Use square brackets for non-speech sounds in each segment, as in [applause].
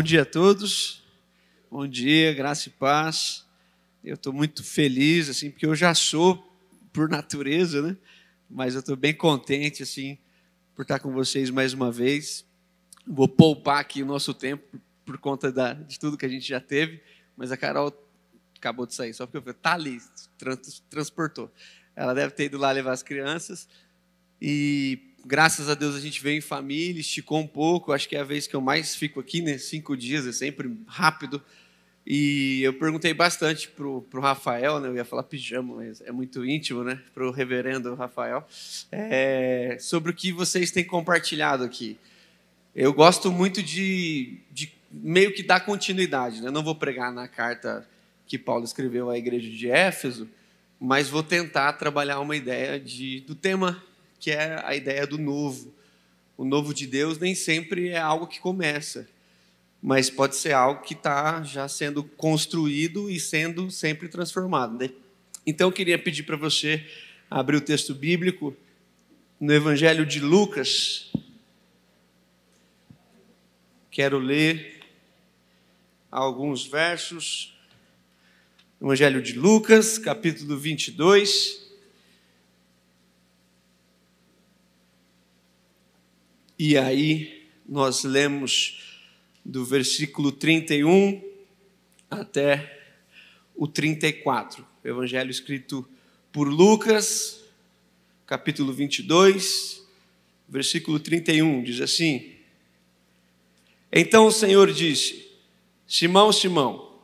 Bom dia a todos. Bom dia, graça e paz. Eu estou muito feliz, assim, porque eu já sou por natureza, né? Mas eu estou bem contente, assim, por estar com vocês mais uma vez. Vou poupar aqui o nosso tempo por conta da, de tudo que a gente já teve, mas a Carol acabou de sair, só porque eu falei, tá ali, trans, transportou. Ela deve ter ido lá levar as crianças e graças a Deus a gente veio em família, esticou um pouco. Acho que é a vez que eu mais fico aqui, né? Cinco dias, é sempre rápido. E eu perguntei bastante pro, pro Rafael, né? Eu ia falar pijama, mas é muito íntimo, né? Pro reverendo Rafael, é, sobre o que vocês têm compartilhado aqui. Eu gosto muito de, de meio que dar continuidade, né? Não vou pregar na carta que Paulo escreveu à igreja de Éfeso, mas vou tentar trabalhar uma ideia de, do tema que é a ideia do novo. O novo de Deus nem sempre é algo que começa, mas pode ser algo que está já sendo construído e sendo sempre transformado. Né? Então eu queria pedir para você abrir o texto bíblico no Evangelho de Lucas. Quero ler alguns versos. Evangelho de Lucas, capítulo 22. E aí nós lemos do versículo 31 até o 34. O evangelho escrito por Lucas, capítulo 22, versículo 31, diz assim: Então o Senhor disse: Simão, Simão,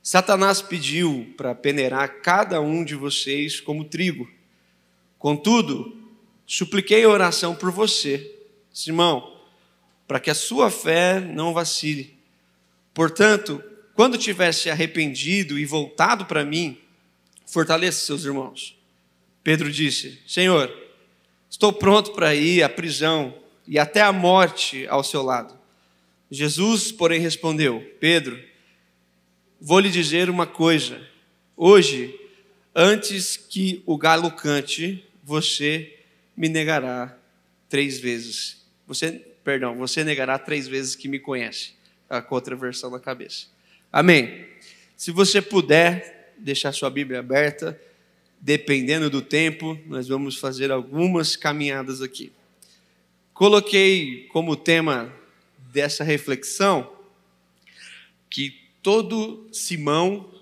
Satanás pediu para peneirar cada um de vocês como trigo. Contudo, supliquei oração por você Simão, para que a sua fé não vacile. Portanto, quando tiver se arrependido e voltado para mim, fortaleça seus irmãos. Pedro disse: Senhor, estou pronto para ir à prisão e até a morte ao seu lado. Jesus, porém, respondeu: Pedro, vou lhe dizer uma coisa. Hoje, antes que o galo cante, você me negará três vezes. Você, perdão, você negará três vezes que me conhece. A com outra versão na cabeça. Amém. Se você puder deixar sua Bíblia aberta, dependendo do tempo, nós vamos fazer algumas caminhadas aqui. Coloquei como tema dessa reflexão que todo Simão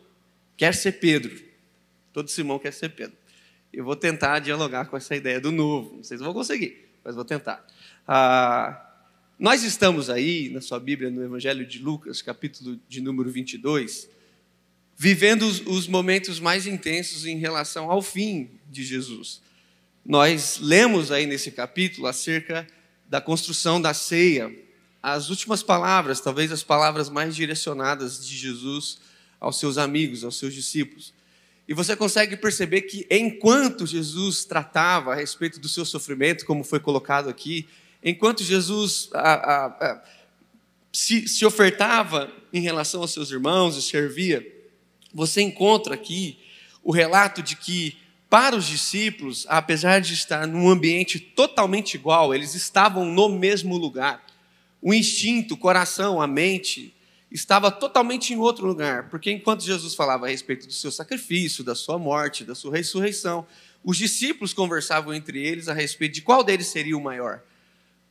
quer ser Pedro. Todo Simão quer ser Pedro. Eu vou tentar dialogar com essa ideia do novo. Não sei se vou conseguir, mas vou tentar. Ah, nós estamos aí, na sua Bíblia, no Evangelho de Lucas, capítulo de número 22, vivendo os, os momentos mais intensos em relação ao fim de Jesus. Nós lemos aí nesse capítulo acerca da construção da ceia, as últimas palavras, talvez as palavras mais direcionadas de Jesus aos seus amigos, aos seus discípulos. E você consegue perceber que enquanto Jesus tratava a respeito do seu sofrimento, como foi colocado aqui, enquanto Jesus a, a, a, se, se ofertava em relação aos seus irmãos e servia, você encontra aqui o relato de que, para os discípulos, apesar de estar num ambiente totalmente igual, eles estavam no mesmo lugar. O instinto, o coração, a mente estava totalmente em outro lugar, porque enquanto Jesus falava a respeito do seu sacrifício, da sua morte, da sua ressurreição, os discípulos conversavam entre eles a respeito de qual deles seria o maior.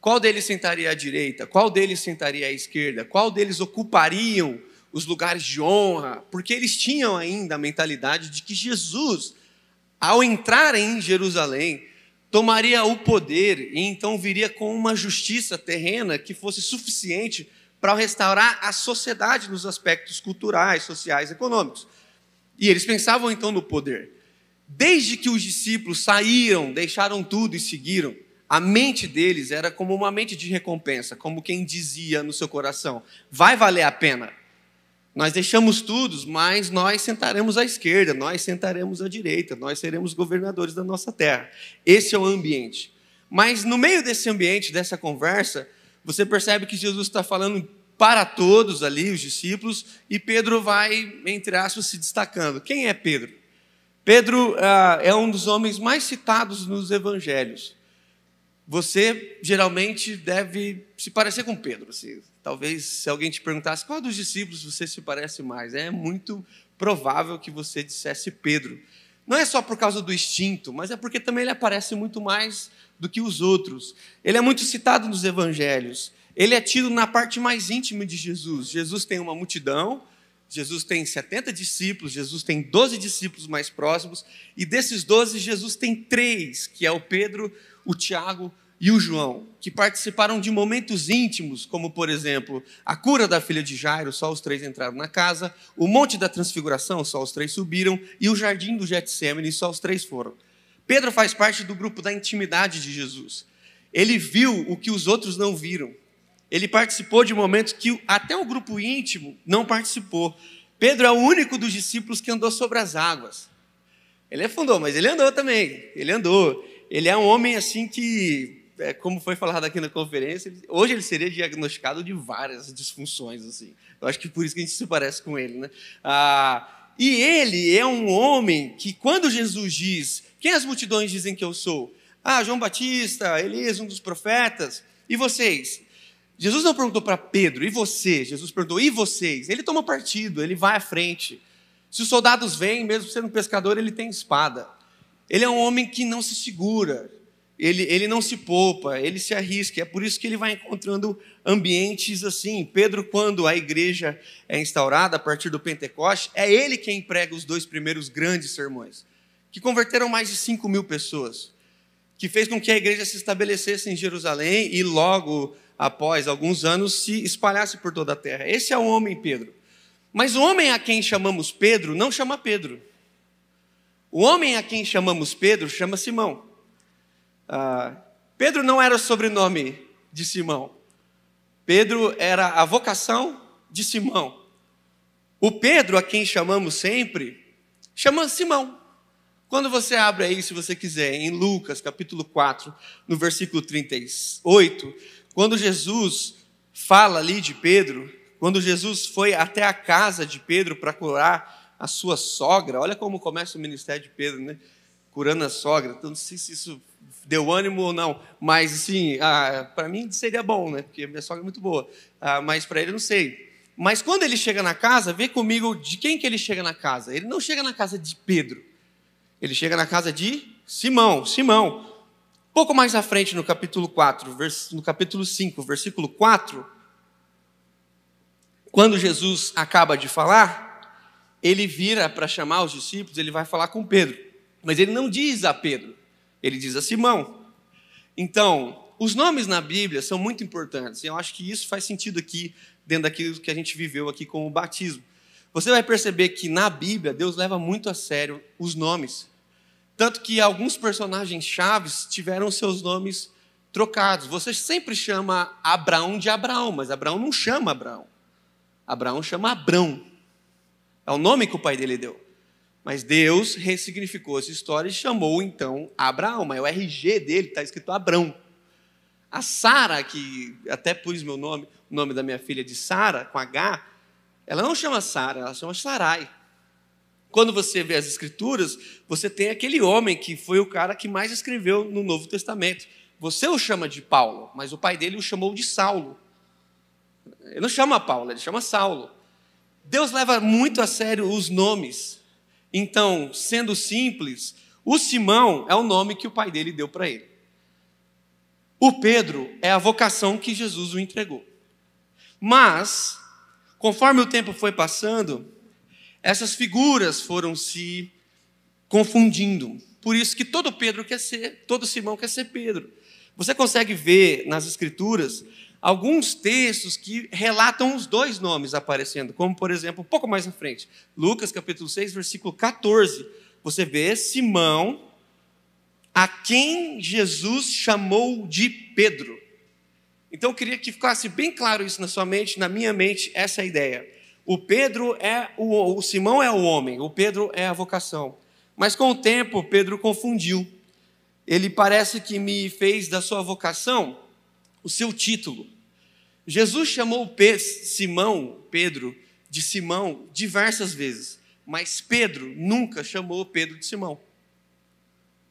Qual deles sentaria à direita? Qual deles sentaria à esquerda? Qual deles ocupariam os lugares de honra? Porque eles tinham ainda a mentalidade de que Jesus, ao entrar em Jerusalém, tomaria o poder e então viria com uma justiça terrena que fosse suficiente para restaurar a sociedade nos aspectos culturais, sociais, econômicos. E eles pensavam então no poder. Desde que os discípulos saíram, deixaram tudo e seguiram, a mente deles era como uma mente de recompensa, como quem dizia no seu coração: vai valer a pena. Nós deixamos tudo, mas nós sentaremos à esquerda, nós sentaremos à direita, nós seremos governadores da nossa terra. Esse é o ambiente. Mas no meio desse ambiente, dessa conversa, você percebe que Jesus está falando para todos ali, os discípulos, e Pedro vai, entre aspas, se destacando. Quem é Pedro? Pedro ah, é um dos homens mais citados nos evangelhos você geralmente deve se parecer com Pedro. Assim. Talvez se alguém te perguntasse qual dos discípulos você se parece mais, é muito provável que você dissesse Pedro. Não é só por causa do instinto, mas é porque também ele aparece muito mais do que os outros. Ele é muito citado nos evangelhos. Ele é tido na parte mais íntima de Jesus. Jesus tem uma multidão, Jesus tem 70 discípulos, Jesus tem 12 discípulos mais próximos, e desses 12, Jesus tem três, que é o Pedro, o Tiago e o João, que participaram de momentos íntimos, como, por exemplo, a cura da filha de Jairo, só os três entraram na casa, o Monte da Transfiguração, só os três subiram, e o Jardim do Getsemane, só os três foram. Pedro faz parte do grupo da intimidade de Jesus. Ele viu o que os outros não viram. Ele participou de momentos que até o grupo íntimo não participou. Pedro é o único dos discípulos que andou sobre as águas. Ele afundou, mas ele andou também. Ele andou. Ele é um homem assim que, é, como foi falado aqui na conferência, hoje ele seria diagnosticado de várias disfunções. assim. Eu acho que por isso que a gente se parece com ele. Né? Ah, e ele é um homem que, quando Jesus diz: Quem as multidões dizem que eu sou? Ah, João Batista, Elias, um dos profetas. E vocês? Jesus não perguntou para Pedro, e você? Jesus perguntou, e vocês? Ele toma partido, ele vai à frente. Se os soldados vêm, mesmo sendo pescador, ele tem espada. Ele é um homem que não se segura, ele, ele não se poupa, ele se arrisca. É por isso que ele vai encontrando ambientes assim. Pedro, quando a igreja é instaurada a partir do Pentecoste, é ele quem prega os dois primeiros grandes sermões, que converteram mais de 5 mil pessoas, que fez com que a igreja se estabelecesse em Jerusalém e logo após alguns anos, se espalhasse por toda a terra. Esse é o homem Pedro. Mas o homem a quem chamamos Pedro não chama Pedro. O homem a quem chamamos Pedro chama Simão. Ah, Pedro não era o sobrenome de Simão. Pedro era a vocação de Simão. O Pedro a quem chamamos sempre chama Simão. Quando você abre aí, se você quiser, em Lucas capítulo 4, no versículo 38, quando Jesus fala ali de Pedro, quando Jesus foi até a casa de Pedro para curar a sua sogra, olha como começa o ministério de Pedro, né? Curando a sogra. Então, não sei se isso deu ânimo ou não, mas assim, ah, para mim seria bom, né? Porque minha sogra é muito boa. Ah, mas para ele não sei. Mas quando ele chega na casa, vê comigo de quem que ele chega na casa. Ele não chega na casa de Pedro. Ele chega na casa de Simão. Simão. Pouco mais à frente, no capítulo 4, no capítulo 5, versículo 4, quando Jesus acaba de falar, ele vira para chamar os discípulos, ele vai falar com Pedro. Mas ele não diz a Pedro, ele diz a Simão. Então, os nomes na Bíblia são muito importantes. E eu acho que isso faz sentido aqui, dentro daquilo que a gente viveu aqui com o batismo. Você vai perceber que na Bíblia, Deus leva muito a sério os nomes. Tanto que alguns personagens chaves tiveram seus nomes trocados. Você sempre chama Abraão de Abraão, mas Abraão não chama Abraão. Abraão chama Abrão. É o nome que o pai dele deu. Mas Deus ressignificou essa história e chamou então Abraão, mas o RG dele está escrito Abrão. A Sara, que até pus meu nome, o nome da minha filha de Sara, com H, ela não chama Sara, ela chama Sarai. Quando você vê as Escrituras, você tem aquele homem que foi o cara que mais escreveu no Novo Testamento. Você o chama de Paulo, mas o pai dele o chamou de Saulo. Ele não chama Paulo, ele chama Saulo. Deus leva muito a sério os nomes. Então, sendo simples, o Simão é o nome que o pai dele deu para ele. O Pedro é a vocação que Jesus o entregou. Mas, conforme o tempo foi passando, essas figuras foram se confundindo. Por isso que todo Pedro quer ser, todo Simão quer ser Pedro. Você consegue ver nas escrituras alguns textos que relatam os dois nomes aparecendo, como por exemplo, um pouco mais à frente, Lucas capítulo 6, versículo 14, você vê Simão, a quem Jesus chamou de Pedro. Então eu queria que ficasse bem claro isso na sua mente, na minha mente, essa é ideia. O Pedro é o, o Simão é o homem, o Pedro é a vocação. Mas com o tempo, Pedro confundiu. Ele parece que me fez da sua vocação o seu título. Jesus chamou Pedro, Simão, Pedro, de Simão diversas vezes, mas Pedro nunca chamou Pedro de Simão.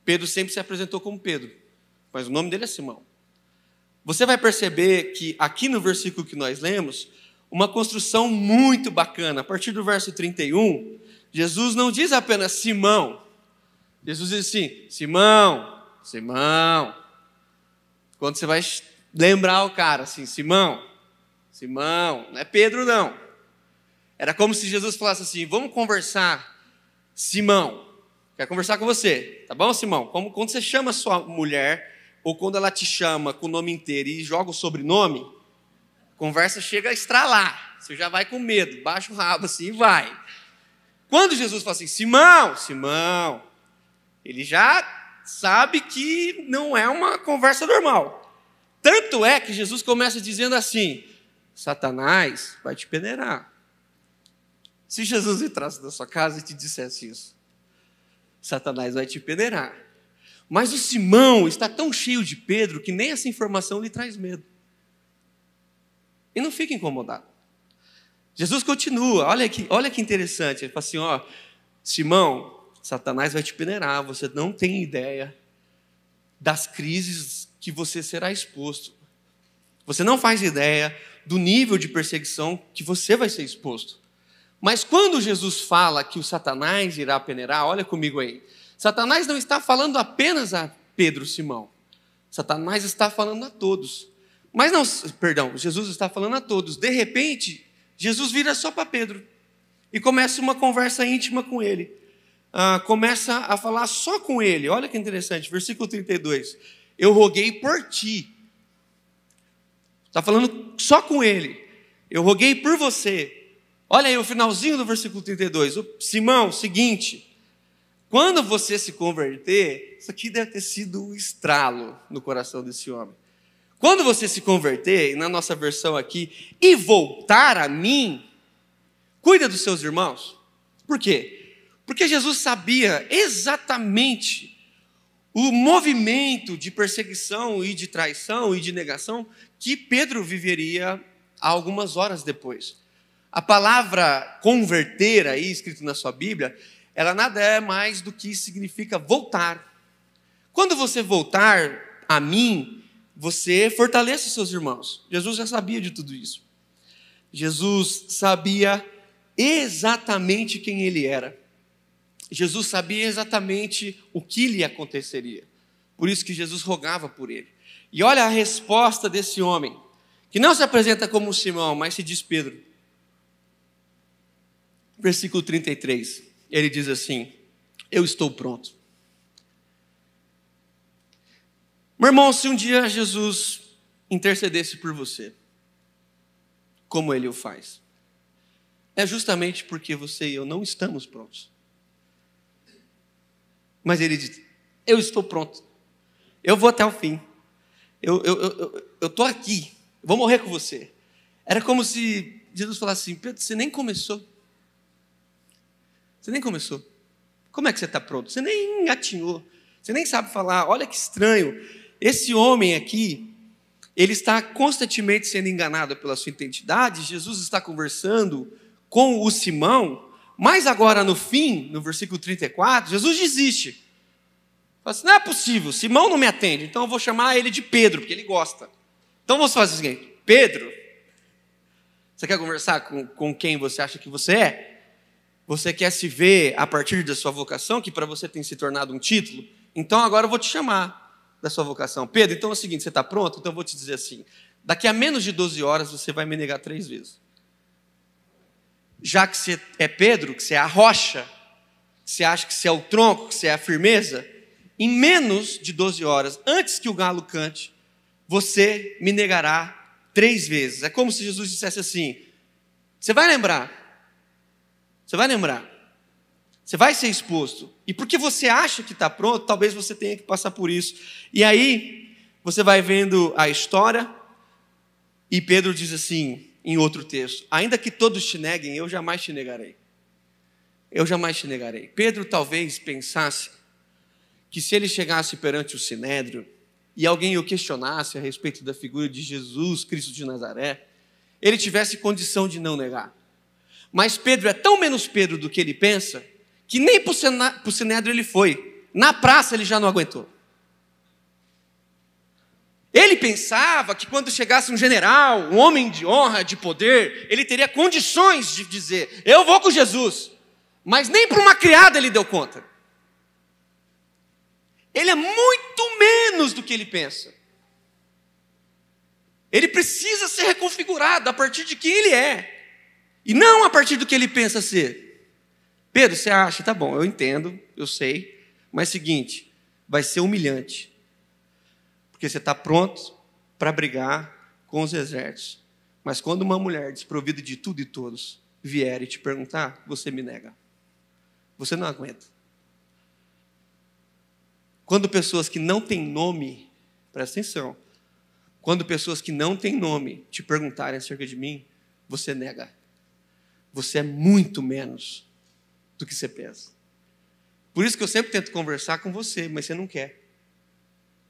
Pedro sempre se apresentou como Pedro, mas o nome dele é Simão. você vai perceber que aqui no versículo que nós lemos, uma construção muito bacana. A partir do verso 31, Jesus não diz apenas Simão. Jesus diz assim: Simão, Simão. Quando você vai lembrar o cara assim, Simão, Simão, não é Pedro não. Era como se Jesus falasse assim: vamos conversar, Simão. Quero conversar com você, tá bom, Simão? Como quando você chama sua mulher, ou quando ela te chama com o nome inteiro e joga o sobrenome, a conversa chega a estralar. Você já vai com medo, baixa o rabo assim e vai. Quando Jesus fala assim, Simão, Simão, ele já sabe que não é uma conversa normal. Tanto é que Jesus começa dizendo assim: Satanás vai te peneirar. Se Jesus entrasse na sua casa e te dissesse isso, Satanás vai te peneirar. Mas o Simão está tão cheio de Pedro que nem essa informação lhe traz medo. E não fica incomodado. Jesus continua, olha que, olha que interessante. Ele fala assim: ó, Simão, Satanás vai te peneirar, você não tem ideia das crises que você será exposto. Você não faz ideia do nível de perseguição que você vai ser exposto. Mas quando Jesus fala que o Satanás irá peneirar, olha comigo aí. Satanás não está falando apenas a Pedro Simão. Satanás está falando a todos. Mas não, perdão, Jesus está falando a todos. De repente, Jesus vira só para Pedro e começa uma conversa íntima com ele. Ah, começa a falar só com ele. Olha que interessante, versículo 32. Eu roguei por ti. Está falando só com ele. Eu roguei por você. Olha aí o finalzinho do versículo 32. Simão, seguinte. Quando você se converter, isso aqui deve ter sido um estralo no coração desse homem. Quando você se converter, na nossa versão aqui, e voltar a mim, cuida dos seus irmãos. Por quê? Porque Jesus sabia exatamente o movimento de perseguição e de traição e de negação que Pedro viveria algumas horas depois. A palavra converter aí, escrito na sua Bíblia, ela nada é mais do que significa voltar. Quando você voltar a mim, você fortalece seus irmãos. Jesus já sabia de tudo isso. Jesus sabia exatamente quem ele era. Jesus sabia exatamente o que lhe aconteceria. Por isso que Jesus rogava por ele. E olha a resposta desse homem, que não se apresenta como Simão, mas se diz Pedro. Versículo 33. Ele diz assim: Eu estou pronto. Meu irmão, se um dia Jesus intercedesse por você, como ele o faz, é justamente porque você e eu não estamos prontos. Mas ele diz: Eu estou pronto, eu vou até o fim, eu estou eu, eu, eu tô aqui, vou morrer com você. Era como se Jesus falasse assim: Pedro, você nem começou. Você nem começou. Como é que você está pronto? Você nem atinhou. Você nem sabe falar. Olha que estranho. Esse homem aqui, ele está constantemente sendo enganado pela sua identidade. Jesus está conversando com o Simão, mas agora no fim, no versículo 34, Jesus desiste. Fala assim, não é possível, Simão não me atende, então eu vou chamar ele de Pedro, porque ele gosta. Então vamos fazer o seguinte: Pedro, você quer conversar com, com quem você acha que você é? Você quer se ver a partir da sua vocação, que para você tem se tornado um título? Então agora eu vou te chamar da sua vocação. Pedro, então é o seguinte: você está pronto? Então eu vou te dizer assim: daqui a menos de 12 horas você vai me negar três vezes. Já que você é Pedro, que você é a rocha, que você acha que você é o tronco, que você é a firmeza, em menos de 12 horas, antes que o galo cante, você me negará três vezes. É como se Jesus dissesse assim: você vai lembrar, você vai lembrar, você vai ser exposto. E porque você acha que está pronto, talvez você tenha que passar por isso. E aí, você vai vendo a história, e Pedro diz assim, em outro texto: Ainda que todos te neguem, eu jamais te negarei. Eu jamais te negarei. Pedro talvez pensasse que se ele chegasse perante o sinédrio e alguém o questionasse a respeito da figura de Jesus Cristo de Nazaré, ele tivesse condição de não negar. Mas Pedro é tão menos Pedro do que ele pensa que nem para o Sinédrio ele foi. Na praça ele já não aguentou. Ele pensava que quando chegasse um general, um homem de honra, de poder, ele teria condições de dizer: Eu vou com Jesus. Mas nem para uma criada ele deu conta. Ele é muito menos do que ele pensa. Ele precisa ser reconfigurado a partir de quem ele é, e não a partir do que ele pensa ser. Pedro, você acha? Tá bom, eu entendo, eu sei, mas seguinte, vai ser humilhante porque você está pronto para brigar com os exércitos. Mas quando uma mulher desprovida de tudo e todos vier e te perguntar, você me nega. Você não aguenta. Quando pessoas que não têm nome, presta atenção, quando pessoas que não têm nome te perguntarem acerca de mim, você nega. Você é muito menos do que você pensa. Por isso que eu sempre tento conversar com você, mas você não quer.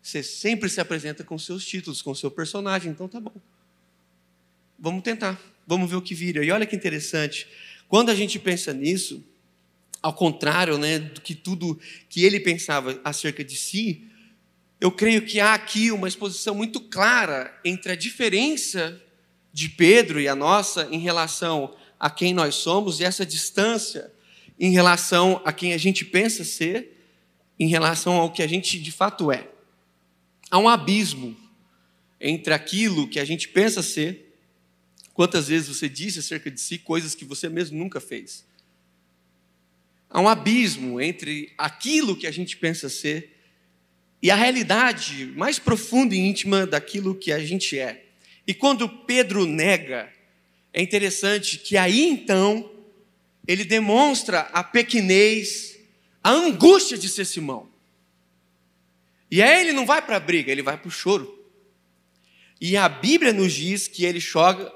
Você sempre se apresenta com seus títulos, com seu personagem, então tá bom. Vamos tentar, vamos ver o que vira. E olha que interessante, quando a gente pensa nisso, ao contrário né, do que tudo que ele pensava acerca de si, eu creio que há aqui uma exposição muito clara entre a diferença de Pedro e a nossa em relação a quem nós somos e essa distância em relação a quem a gente pensa ser, em relação ao que a gente de fato é. Há um abismo entre aquilo que a gente pensa ser. Quantas vezes você disse acerca de si coisas que você mesmo nunca fez? Há um abismo entre aquilo que a gente pensa ser e a realidade mais profunda e íntima daquilo que a gente é. E quando Pedro nega, é interessante que aí então ele demonstra a pequenez, a angústia de ser Simão. E aí ele não vai para a briga, ele vai para o choro. E a Bíblia nos diz que ele chora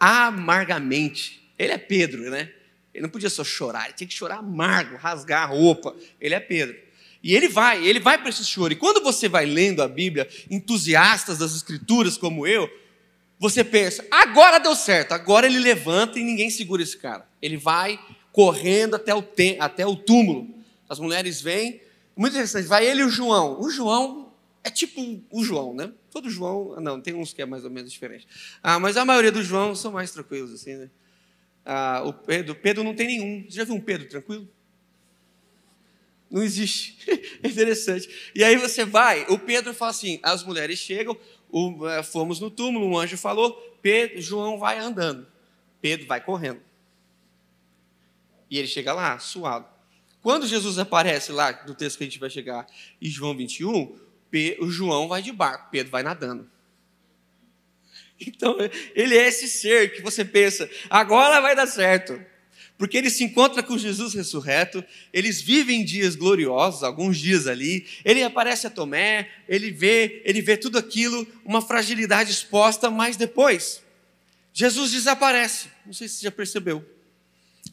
amargamente. Ele é Pedro, né? Ele não podia só chorar, ele tinha que chorar amargo, rasgar a roupa. Ele é Pedro. E ele vai, ele vai para esse choro. E quando você vai lendo a Bíblia, entusiastas das Escrituras como eu, você pensa, agora deu certo, agora ele levanta e ninguém segura esse cara. Ele vai correndo até o, até o túmulo. As mulheres vêm, muito interessante. Vai ele e o João. O João é tipo o João, né? Todo João. Não, tem uns que é mais ou menos diferente. Ah, mas a maioria dos João são mais tranquilos, assim, né? Ah, o Pedro, Pedro não tem nenhum. Você já viu um Pedro tranquilo? Não existe. [laughs] É interessante. E aí você vai, o Pedro fala assim: as mulheres chegam, o, eh, fomos no túmulo, um anjo falou, Pedro, João vai andando. Pedro vai correndo. E ele chega lá, suado. Quando Jesus aparece lá, no texto que a gente vai chegar, em João 21, o João vai de barco, Pedro vai nadando. Então, ele é esse ser que você pensa, agora vai dar certo. Porque ele se encontra com Jesus ressurreto, eles vivem dias gloriosos, alguns dias ali. Ele aparece a Tomé, ele vê, ele vê tudo aquilo, uma fragilidade exposta, mas depois Jesus desaparece. Não sei se você já percebeu.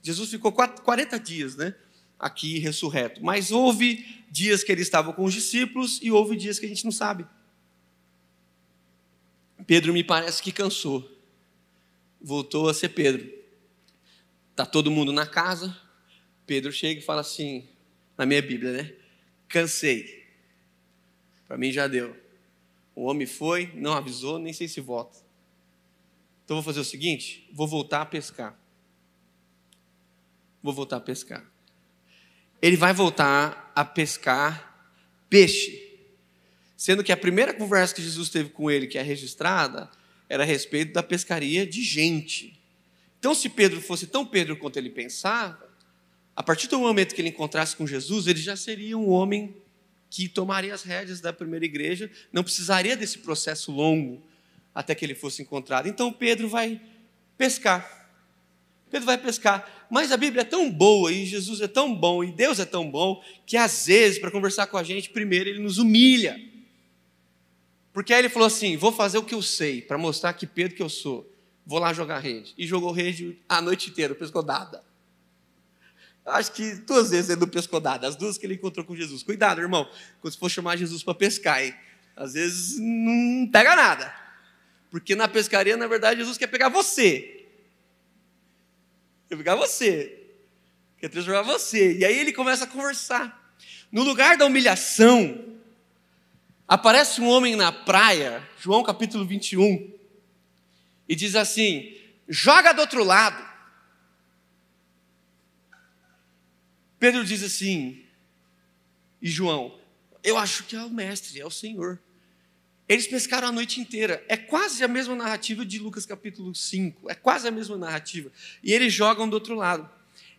Jesus ficou 40 dias, né? Aqui ressurreto. Mas houve dias que ele estava com os discípulos e houve dias que a gente não sabe. Pedro me parece que cansou. Voltou a ser Pedro. Tá todo mundo na casa. Pedro chega e fala assim, na minha Bíblia, né? Cansei. Para mim já deu. O homem foi, não avisou, nem sei se volta. Então vou fazer o seguinte: vou voltar a pescar. Vou voltar a pescar ele vai voltar a pescar peixe. Sendo que a primeira conversa que Jesus teve com ele, que é registrada, era a respeito da pescaria de gente. Então, se Pedro fosse tão Pedro quanto ele pensava, a partir do momento que ele encontrasse com Jesus, ele já seria um homem que tomaria as rédeas da primeira igreja, não precisaria desse processo longo até que ele fosse encontrado. Então, Pedro vai pescar. Pedro vai pescar. Mas a Bíblia é tão boa e Jesus é tão bom e Deus é tão bom que às vezes, para conversar com a gente, primeiro ele nos humilha. Porque aí ele falou assim: vou fazer o que eu sei, para mostrar que Pedro que eu sou. Vou lá jogar rede. E jogou rede a noite inteira, pescou nada. Acho que duas vezes ele não pescou nada, as duas que ele encontrou com Jesus. Cuidado, irmão, quando você for chamar Jesus para pescar, hein? Às vezes não pega nada. Porque na pescaria, na verdade, Jesus quer pegar você. Quer pegar você. Quer transformar você. E aí ele começa a conversar. No lugar da humilhação, aparece um homem na praia João capítulo 21, e diz assim: joga do outro lado. Pedro diz assim, e João, eu acho que é o mestre, é o Senhor. Eles pescaram a noite inteira. É quase a mesma narrativa de Lucas capítulo 5. É quase a mesma narrativa. E eles jogam do outro lado.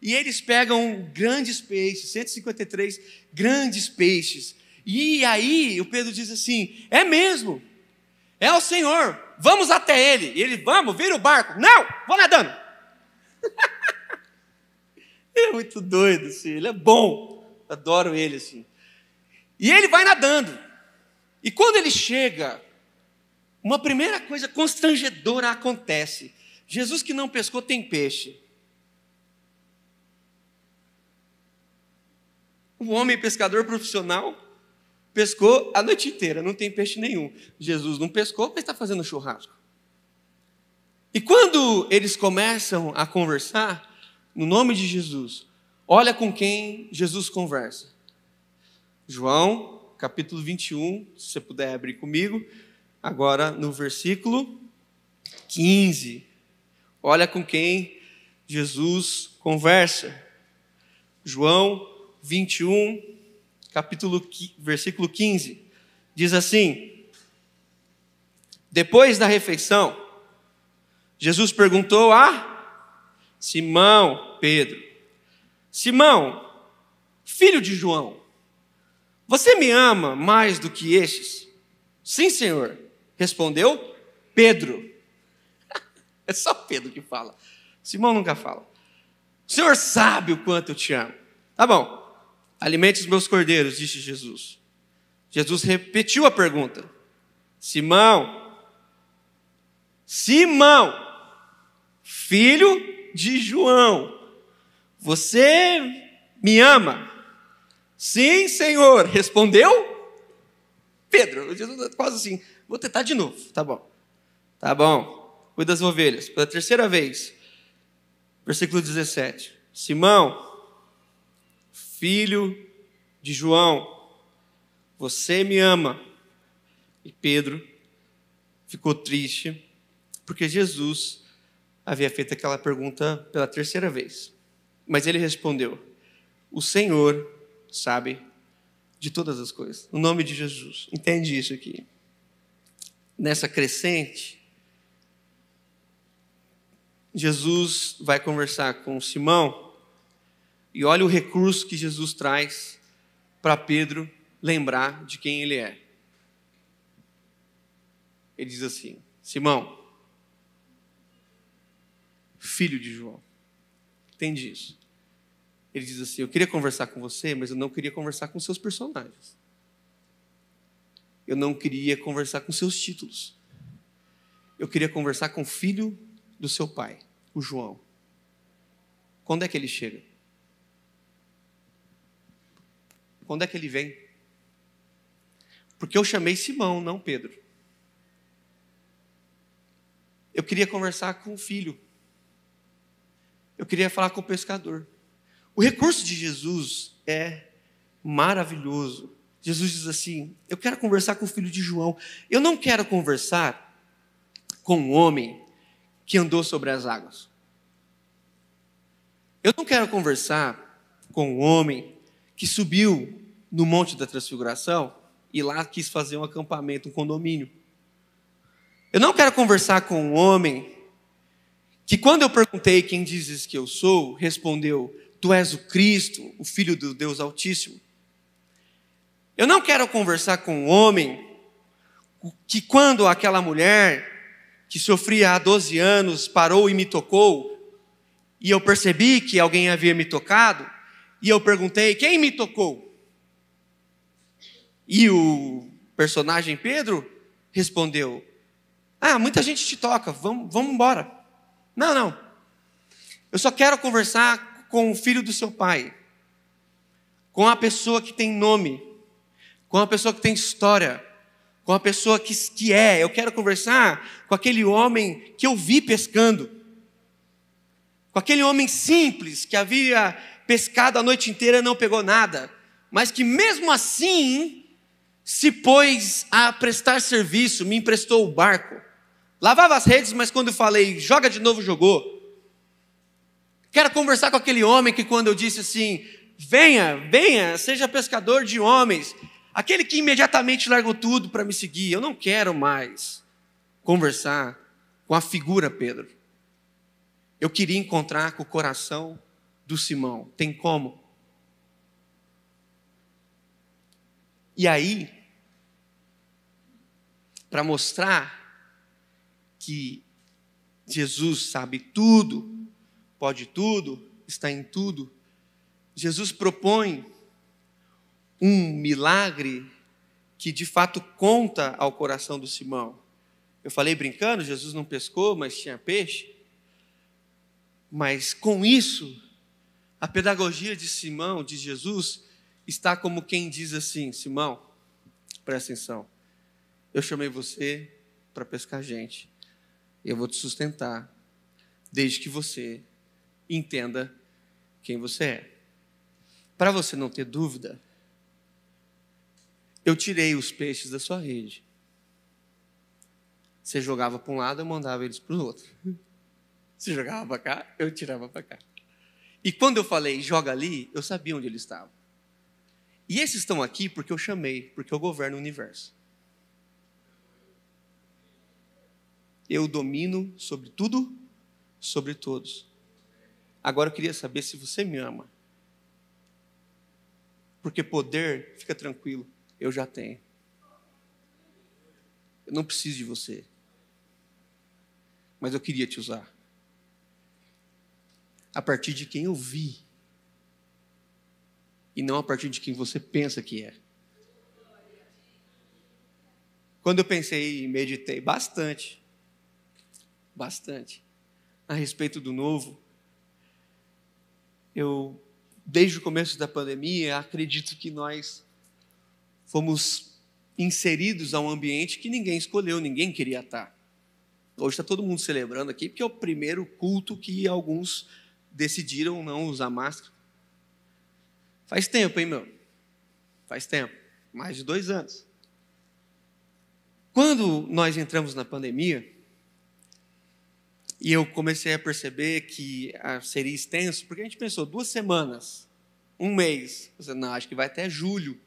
E eles pegam grandes peixes, 153 grandes peixes. E aí o Pedro diz assim: é mesmo, é o Senhor, vamos até ele. E ele, vamos, vira o barco. Não, vou nadando. ele [laughs] é muito doido, assim, ele é bom, adoro ele assim. E ele vai nadando. E quando ele chega, uma primeira coisa constrangedora acontece. Jesus que não pescou tem peixe. Um homem pescador profissional pescou a noite inteira, não tem peixe nenhum. Jesus não pescou, mas está fazendo churrasco. E quando eles começam a conversar, no nome de Jesus, olha com quem Jesus conversa. João, capítulo 21, se você puder abrir comigo, agora no versículo 15. Olha com quem Jesus conversa. João 21, capítulo, versículo 15, diz assim: Depois da refeição, Jesus perguntou a Simão Pedro: Simão, filho de João, você me ama mais do que estes? Sim, Senhor, respondeu Pedro. [laughs] É só Pedro que fala. Simão nunca fala. O Senhor sabe o quanto eu te amo. Tá bom. Alimente os meus cordeiros, disse Jesus. Jesus repetiu a pergunta: Simão, Simão, filho de João, você me ama? Sim, Senhor, respondeu Pedro. Jesus quase assim, vou tentar de novo, tá bom, tá bom, cuida das ovelhas, pela terceira vez, versículo 17: Simão, filho de João, você me ama. E Pedro ficou triste, porque Jesus havia feito aquela pergunta pela terceira vez. Mas ele respondeu: O Senhor sabe de todas as coisas. No nome de Jesus. Entende isso aqui? Nessa crescente, Jesus vai conversar com Simão e olha o recurso que Jesus traz para Pedro lembrar de quem ele é. Ele diz assim: Simão, filho de João, entende isso? Ele diz assim: Eu queria conversar com você, mas eu não queria conversar com seus personagens. Eu não queria conversar com seus títulos. Eu queria conversar com o filho do seu pai, o João. Quando é que ele chega? Quando é que ele vem? Porque eu chamei Simão, não Pedro. Eu queria conversar com o filho. Eu queria falar com o pescador. O recurso de Jesus é maravilhoso. Jesus diz assim: Eu quero conversar com o filho de João. Eu não quero conversar com um homem que andou sobre as águas. Eu não quero conversar com um homem que subiu no Monte da Transfiguração e lá quis fazer um acampamento, um condomínio. Eu não quero conversar com um homem que, quando eu perguntei quem dizes que eu sou, respondeu: Tu és o Cristo, o Filho do Deus Altíssimo. Eu não quero conversar com um homem que, quando aquela mulher que sofria há 12 anos parou e me tocou, e eu percebi que alguém havia me tocado, e eu perguntei: quem me tocou? E o personagem Pedro respondeu: Ah, muita gente te toca, vamos, vamos embora. Não, não. Eu só quero conversar com o filho do seu pai, com a pessoa que tem nome, com a pessoa que tem história, com a pessoa que, que é. Eu quero conversar com aquele homem que eu vi pescando, com aquele homem simples que havia pescado a noite inteira e não pegou nada, mas que mesmo assim se pôs a prestar serviço, me emprestou o barco. Lavava as redes, mas quando eu falei, joga de novo, jogou. Quero conversar com aquele homem que, quando eu disse assim, venha, venha, seja pescador de homens, aquele que imediatamente largou tudo para me seguir, eu não quero mais conversar com a figura Pedro. Eu queria encontrar com o coração do Simão. Tem como? E aí, para mostrar que Jesus sabe tudo, pode tudo, está em tudo, Jesus propõe um milagre que de fato conta ao coração do Simão. Eu falei brincando, Jesus não pescou, mas tinha peixe. Mas com isso, a pedagogia de Simão, de Jesus, está como quem diz assim: Simão, presta atenção, eu chamei você para pescar gente, eu vou te sustentar, desde que você entenda quem você é. Para você não ter dúvida, eu tirei os peixes da sua rede. Você jogava para um lado, eu mandava eles para o outro. [laughs] Você jogava para cá, eu tirava para cá. E quando eu falei, joga ali, eu sabia onde eles estavam. E esses estão aqui porque eu chamei, porque eu governo o universo. Eu domino sobre tudo, sobre todos. Agora eu queria saber se você me ama. Porque poder, fica tranquilo, eu já tenho. Eu não preciso de você. Mas eu queria te usar. A partir de quem eu vi. E não a partir de quem você pensa que é. Quando eu pensei e meditei bastante, bastante, a respeito do novo, eu, desde o começo da pandemia, acredito que nós fomos inseridos a um ambiente que ninguém escolheu, ninguém queria estar. Hoje está todo mundo celebrando aqui, porque é o primeiro culto que alguns decidiram não usar máscara. Faz tempo, hein, meu? Faz tempo. Mais de dois anos. Quando nós entramos na pandemia, e eu comecei a perceber que ah, seria extenso, porque a gente pensou duas semanas, um mês. Eu não, acho que vai até julho,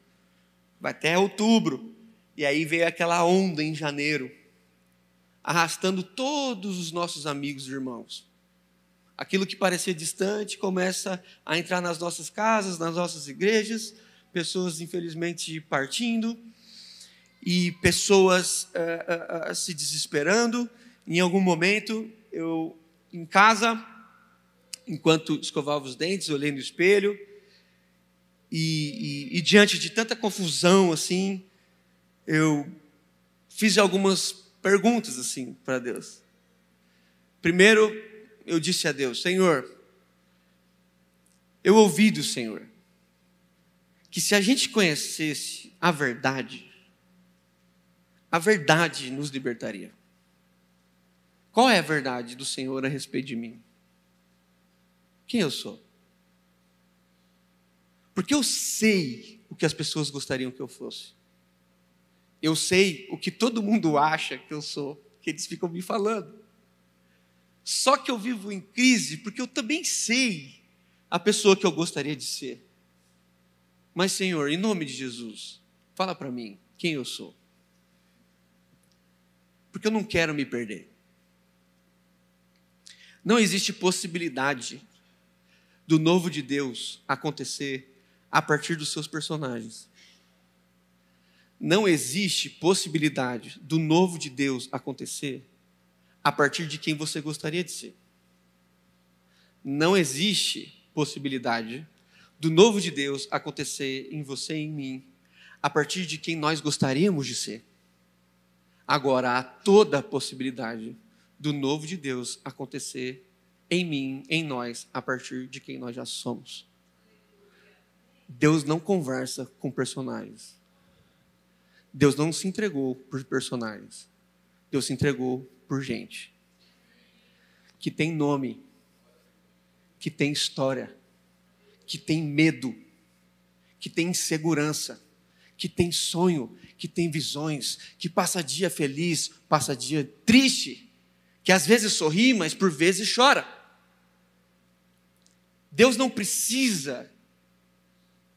vai até outubro. E aí veio aquela onda em janeiro, arrastando todos os nossos amigos e irmãos. Aquilo que parecia distante começa a entrar nas nossas casas, nas nossas igrejas, pessoas infelizmente partindo e pessoas uh, uh, uh, se desesperando. Em algum momento, eu em casa, enquanto escovava os dentes, olhei no espelho, e, e, e diante de tanta confusão assim, eu fiz algumas perguntas assim para Deus. Primeiro, eu disse a Deus: Senhor, eu ouvi do Senhor que se a gente conhecesse a verdade, a verdade nos libertaria. Qual é a verdade do Senhor a respeito de mim? Quem eu sou? Porque eu sei o que as pessoas gostariam que eu fosse. Eu sei o que todo mundo acha que eu sou, que eles ficam me falando. Só que eu vivo em crise porque eu também sei a pessoa que eu gostaria de ser. Mas, Senhor, em nome de Jesus, fala para mim quem eu sou. Porque eu não quero me perder. Não existe possibilidade do novo de Deus acontecer a partir dos seus personagens. Não existe possibilidade do novo de Deus acontecer a partir de quem você gostaria de ser. Não existe possibilidade do novo de Deus acontecer em você e em mim a partir de quem nós gostaríamos de ser. Agora há toda a possibilidade do novo de Deus acontecer em mim, em nós, a partir de quem nós já somos. Deus não conversa com personagens. Deus não se entregou por personagens. Deus se entregou por gente. Que tem nome, que tem história, que tem medo, que tem insegurança, que tem sonho, que tem visões, que passa dia feliz, passa dia triste, que às vezes sorri, mas por vezes chora. Deus não precisa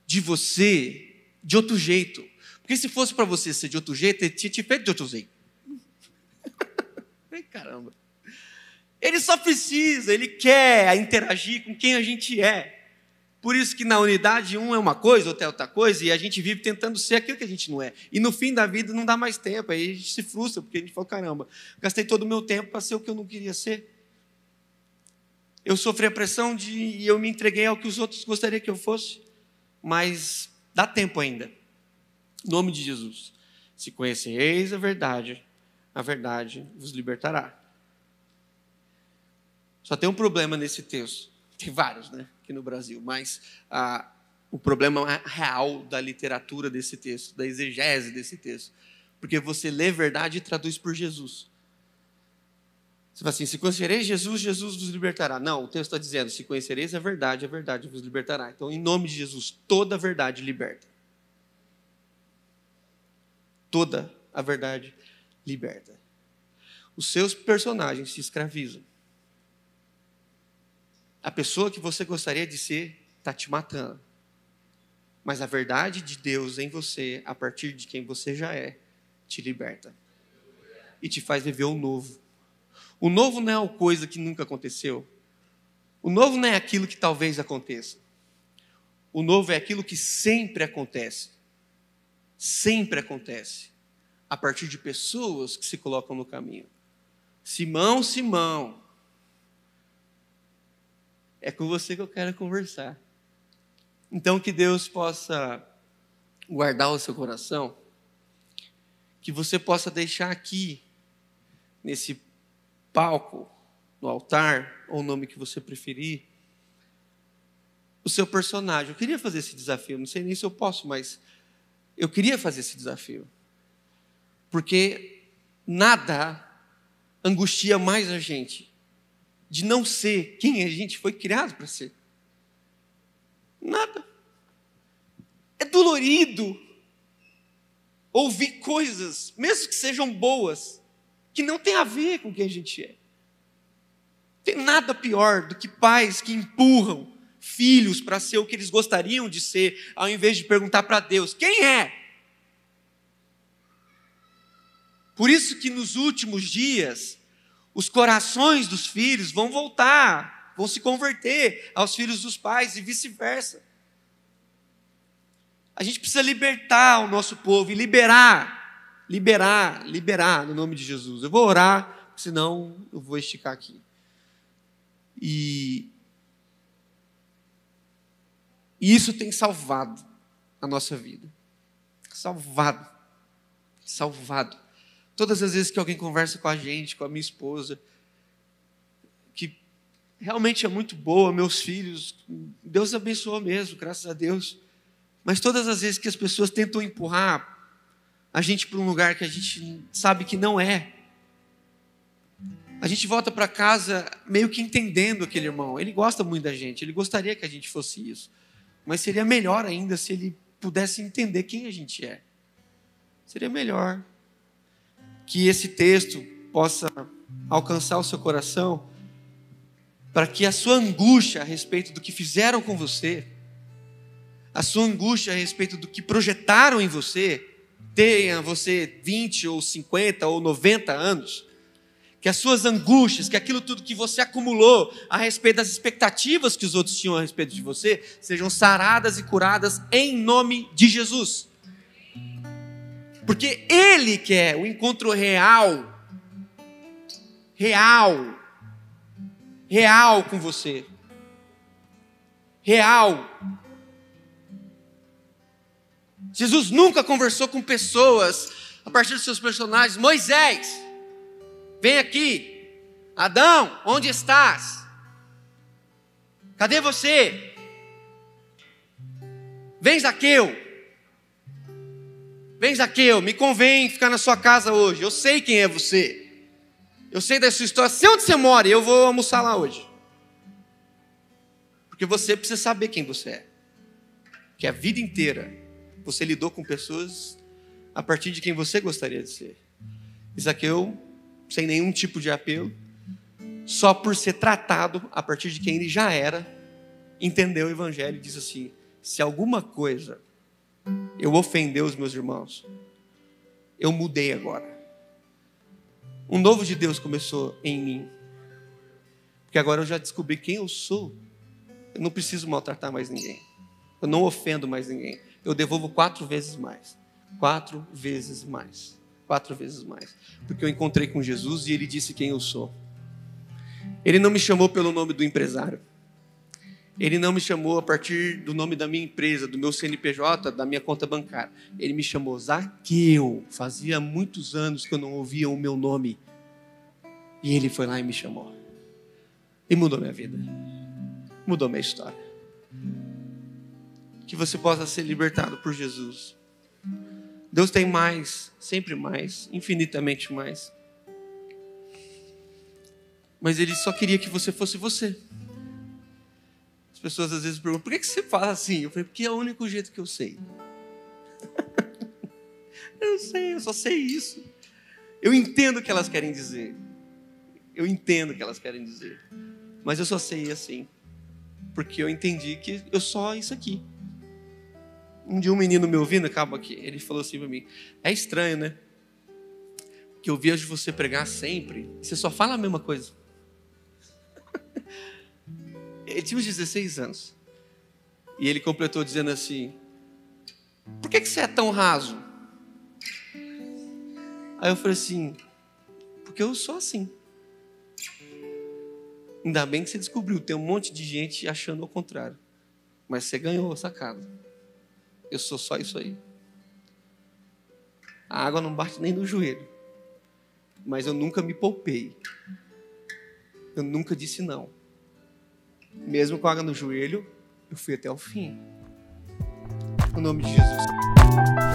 de você de outro jeito. Porque se fosse para você ser de outro jeito, ele tinha te feito de outro jeito. [laughs] Caramba. Ele só precisa, ele quer interagir com quem a gente é. Por isso que na unidade um é uma coisa, outro é outra coisa, e a gente vive tentando ser aquilo que a gente não é. E no fim da vida não dá mais tempo, aí a gente se frustra, porque a gente fala, caramba, gastei todo o meu tempo para ser o que eu não queria ser. Eu sofri a pressão de e eu me entreguei ao que os outros gostariam que eu fosse. Mas dá tempo ainda. Em nome de Jesus. Se conhecereis a verdade, a verdade vos libertará. Só tem um problema nesse texto. Tem vários, né? Aqui no Brasil. Mas ah, o problema real da literatura desse texto, da exegese desse texto. Porque você lê verdade e traduz por Jesus. Você fala assim: se conhecereis Jesus, Jesus vos libertará. Não, o texto está dizendo: se conhecereis a verdade, a verdade vos libertará. Então, em nome de Jesus, toda a verdade liberta. Toda a verdade liberta. Os seus personagens se escravizam. A pessoa que você gostaria de ser está te matando. Mas a verdade de Deus em você, a partir de quem você já é, te liberta. E te faz viver o novo. O novo não é uma coisa que nunca aconteceu. O novo não é aquilo que talvez aconteça. O novo é aquilo que sempre acontece. Sempre acontece. A partir de pessoas que se colocam no caminho. Simão, Simão, é com você que eu quero conversar. Então, que Deus possa guardar o seu coração, que você possa deixar aqui, nesse palco, no altar, ou o nome que você preferir, o seu personagem. Eu queria fazer esse desafio, não sei nem se eu posso, mas eu queria fazer esse desafio. Porque nada angustia mais a gente de não ser quem a gente foi criado para ser. Nada. É dolorido ouvir coisas, mesmo que sejam boas, que não tem a ver com quem a gente é. Tem nada pior do que pais que empurram filhos para ser o que eles gostariam de ser, ao invés de perguntar para Deus: quem é? Por isso que nos últimos dias, os corações dos filhos vão voltar, vão se converter aos filhos dos pais e vice-versa. A gente precisa libertar o nosso povo e liberar, liberar, liberar no nome de Jesus. Eu vou orar, senão eu vou esticar aqui. E, e isso tem salvado a nossa vida. Salvado. Salvado. Todas as vezes que alguém conversa com a gente, com a minha esposa, que realmente é muito boa, meus filhos, Deus abençoou mesmo, graças a Deus. Mas todas as vezes que as pessoas tentam empurrar a gente para um lugar que a gente sabe que não é, a gente volta para casa meio que entendendo aquele irmão. Ele gosta muito da gente, ele gostaria que a gente fosse isso. Mas seria melhor ainda se ele pudesse entender quem a gente é. Seria melhor que esse texto possa alcançar o seu coração, para que a sua angústia a respeito do que fizeram com você, a sua angústia a respeito do que projetaram em você, tenha você 20 ou 50 ou 90 anos, que as suas angústias, que aquilo tudo que você acumulou a respeito das expectativas que os outros tinham a respeito de você, sejam saradas e curadas em nome de Jesus. Porque Ele quer o encontro real, real, real com você. Real. Jesus nunca conversou com pessoas a partir dos seus personagens. Moisés, vem aqui. Adão, onde estás? Cadê você? Vem, Zaqueu. Vem, Zaqueu, me convém ficar na sua casa hoje. Eu sei quem é você. Eu sei da sua história. Sei onde você mora e eu vou almoçar lá hoje. Porque você precisa saber quem você é. Que a vida inteira Você lidou com pessoas a partir de quem você gostaria de ser. Isaqueu, sem nenhum tipo de apelo, só por ser tratado a partir de quem ele já era, entendeu o evangelho e diz assim: se alguma coisa eu ofender os meus irmãos, eu mudei agora. Um novo de Deus começou em mim. Porque agora eu já descobri quem eu sou. Eu não preciso maltratar mais ninguém. Eu não ofendo mais ninguém. Eu devolvo quatro vezes mais. Quatro vezes mais. Quatro vezes mais. Porque eu encontrei com Jesus e ele disse quem eu sou. Ele não me chamou pelo nome do empresário. Ele não me chamou a partir do nome da minha empresa, do meu CNPJ, da minha conta bancária. Ele me chamou Zaqueu. Fazia muitos anos que eu não ouvia o meu nome. E ele foi lá e me chamou. E mudou minha vida. Mudou minha história. Que você possa ser libertado por Jesus. Deus tem mais, sempre mais, infinitamente mais. Mas Ele só queria que você fosse você pessoas às vezes perguntam: por que, você fala assim? Eu falei: porque é o único jeito que eu sei. [laughs] eu sei, eu só sei isso. Eu entendo o que elas querem dizer. Eu entendo o que elas querem dizer. Mas eu só sei assim. Porque eu entendi que eu só isso aqui. Um dia um menino me ouvindo, acaba aqui, ele falou assim para mim: É estranho, né? Que eu vejo você pregar sempre, você só fala a mesma coisa. Ele tinha uns 16 anos. E ele completou dizendo assim: Por que, que você é tão raso? Aí eu falei assim: Porque eu sou assim. Ainda bem que você descobriu, tem um monte de gente achando o contrário. Mas você ganhou sacada. Eu sou só isso aí. A água não bate nem no joelho. Mas eu nunca me poupei. Eu nunca disse não. Mesmo com água no joelho, eu fui até o fim. No nome de Jesus.